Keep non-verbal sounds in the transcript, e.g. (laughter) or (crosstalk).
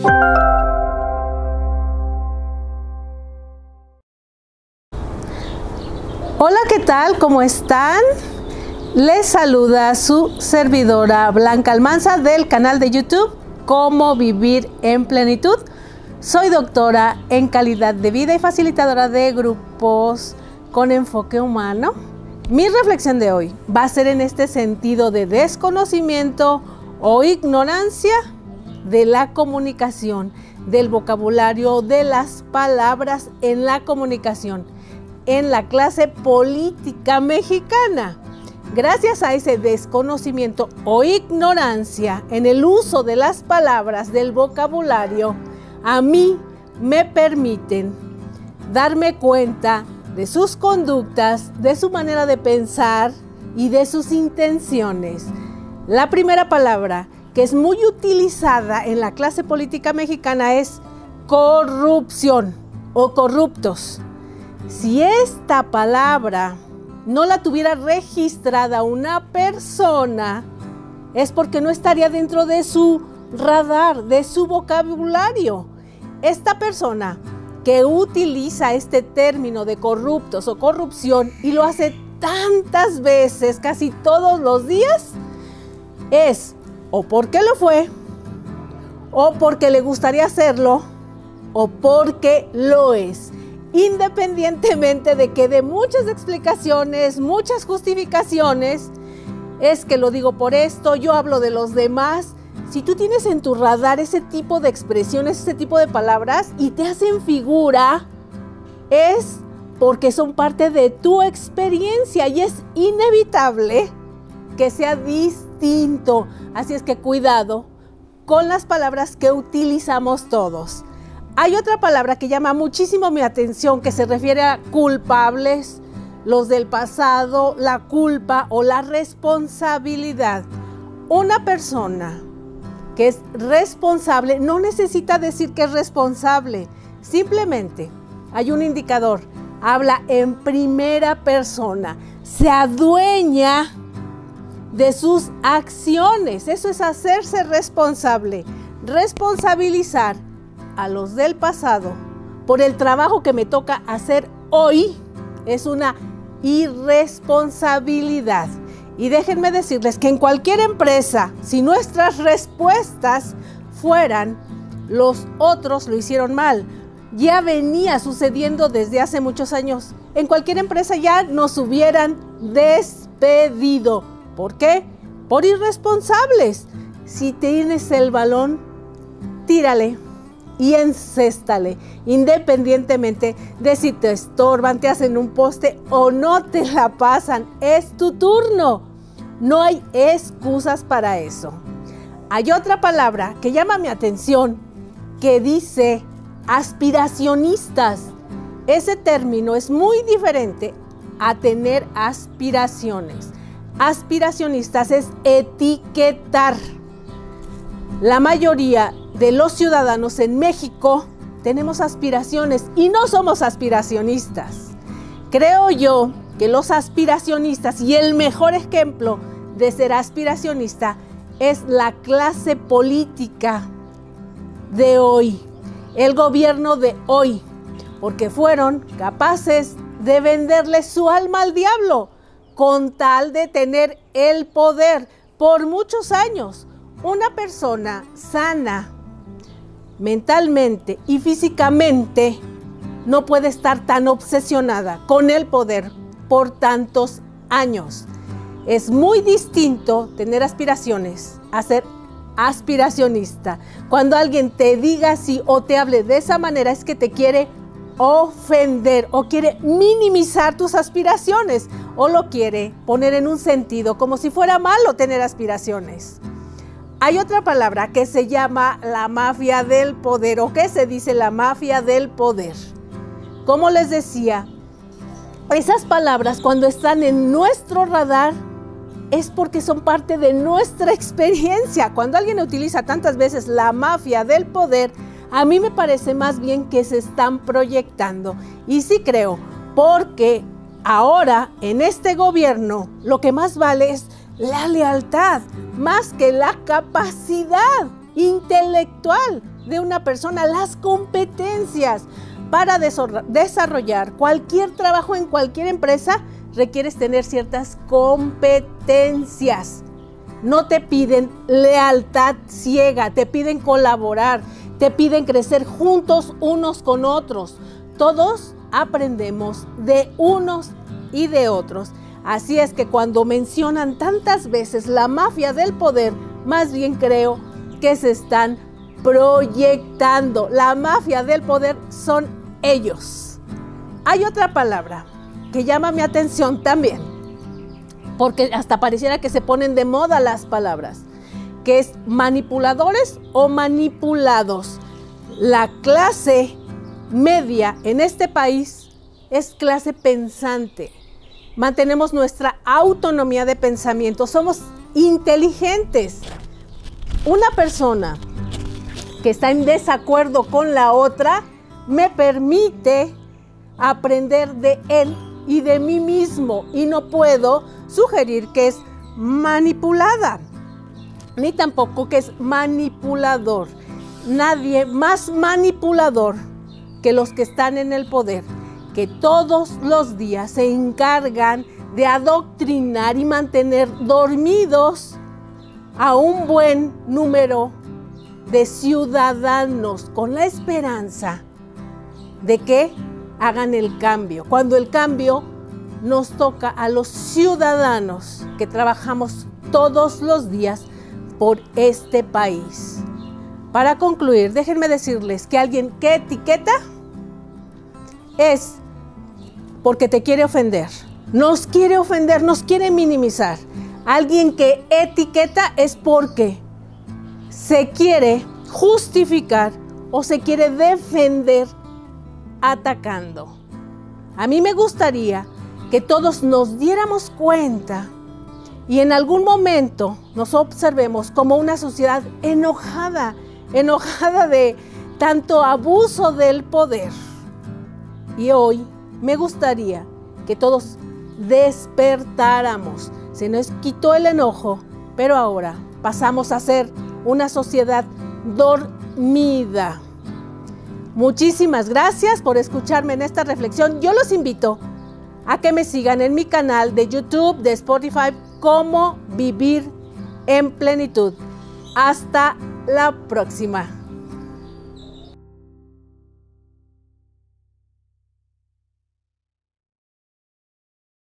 Hola, ¿qué tal? ¿Cómo están? Les saluda su servidora Blanca Almanza del canal de YouTube Cómo Vivir en Plenitud. Soy doctora en calidad de vida y facilitadora de grupos con enfoque humano. Mi reflexión de hoy va a ser en este sentido de desconocimiento o ignorancia de la comunicación, del vocabulario, de las palabras en la comunicación, en la clase política mexicana. Gracias a ese desconocimiento o ignorancia en el uso de las palabras del vocabulario, a mí me permiten darme cuenta de sus conductas, de su manera de pensar y de sus intenciones. La primera palabra que es muy utilizada en la clase política mexicana es corrupción o corruptos. Si esta palabra no la tuviera registrada una persona, es porque no estaría dentro de su radar, de su vocabulario. Esta persona que utiliza este término de corruptos o corrupción y lo hace tantas veces, casi todos los días, es o porque lo fue, o porque le gustaría hacerlo, o porque lo es independientemente de que de muchas explicaciones, muchas justificaciones, es que lo digo por esto, yo hablo de los demás. Si tú tienes en tu radar ese tipo de expresiones, ese tipo de palabras y te hacen figura, es porque son parte de tu experiencia y es inevitable que sea distinto. Así es que cuidado con las palabras que utilizamos todos. Hay otra palabra que llama muchísimo mi atención que se refiere a culpables, los del pasado, la culpa o la responsabilidad. Una persona que es responsable no necesita decir que es responsable, simplemente hay un indicador, habla en primera persona, se adueña de sus acciones, eso es hacerse responsable, responsabilizar a los del pasado por el trabajo que me toca hacer hoy es una irresponsabilidad. Y déjenme decirles que en cualquier empresa, si nuestras respuestas fueran los otros lo hicieron mal, ya venía sucediendo desde hace muchos años. En cualquier empresa ya nos hubieran despedido. ¿Por qué? Por irresponsables. Si tienes el balón, tírale y encéstale, independientemente de si te estorban, te hacen un poste o no te la pasan. Es tu turno. No hay excusas para eso. Hay otra palabra que llama mi atención que dice aspiracionistas. Ese término es muy diferente a tener aspiraciones. Aspiracionistas es etiquetar. La mayoría de los ciudadanos en México tenemos aspiraciones y no somos aspiracionistas. Creo yo que los aspiracionistas y el mejor ejemplo de ser aspiracionista es la clase política de hoy, el gobierno de hoy, porque fueron capaces de venderle su alma al diablo con tal de tener el poder por muchos años. Una persona sana, mentalmente y físicamente no puede estar tan obsesionada con el poder por tantos años. Es muy distinto tener aspiraciones a ser aspiracionista. Cuando alguien te diga así o te hable de esa manera es que te quiere ofender o quiere minimizar tus aspiraciones o lo quiere poner en un sentido como si fuera malo tener aspiraciones. Hay otra palabra que se llama la mafia del poder o que se dice la mafia del poder. Como les decía, esas palabras cuando están en nuestro radar es porque son parte de nuestra (laughs) experiencia. Cuando alguien utiliza tantas veces la mafia del poder, a mí me parece más bien que se están proyectando. Y sí creo, porque ahora en este gobierno lo que más vale es la lealtad, más que la capacidad intelectual de una persona, las competencias. Para desarrollar cualquier trabajo en cualquier empresa, requieres tener ciertas competencias. No te piden lealtad ciega, te piden colaborar, te piden crecer juntos unos con otros. Todos aprendemos de unos y de otros. Así es que cuando mencionan tantas veces la mafia del poder, más bien creo que se están proyectando. La mafia del poder son ellos. Hay otra palabra que llama mi atención también, porque hasta pareciera que se ponen de moda las palabras, que es manipuladores o manipulados. La clase media en este país es clase pensante. Mantenemos nuestra autonomía de pensamiento, somos inteligentes. Una persona que está en desacuerdo con la otra me permite aprender de él y de mí mismo y no puedo sugerir que es manipulada, ni tampoco que es manipulador. Nadie más manipulador que los que están en el poder, que todos los días se encargan de adoctrinar y mantener dormidos a un buen número de ciudadanos con la esperanza de que hagan el cambio. Cuando el cambio nos toca a los ciudadanos que trabajamos todos los días por este país. Para concluir, déjenme decirles que alguien que etiqueta es porque te quiere ofender. Nos quiere ofender, nos quiere minimizar. Alguien que etiqueta es porque se quiere justificar o se quiere defender atacando. A mí me gustaría que todos nos diéramos cuenta y en algún momento nos observemos como una sociedad enojada, enojada de tanto abuso del poder. Y hoy me gustaría que todos despertáramos. Se nos quitó el enojo, pero ahora pasamos a ser una sociedad dormida. Muchísimas gracias por escucharme en esta reflexión. Yo los invito a que me sigan en mi canal de YouTube, de Spotify, como Vivir en Plenitud. Hasta la próxima.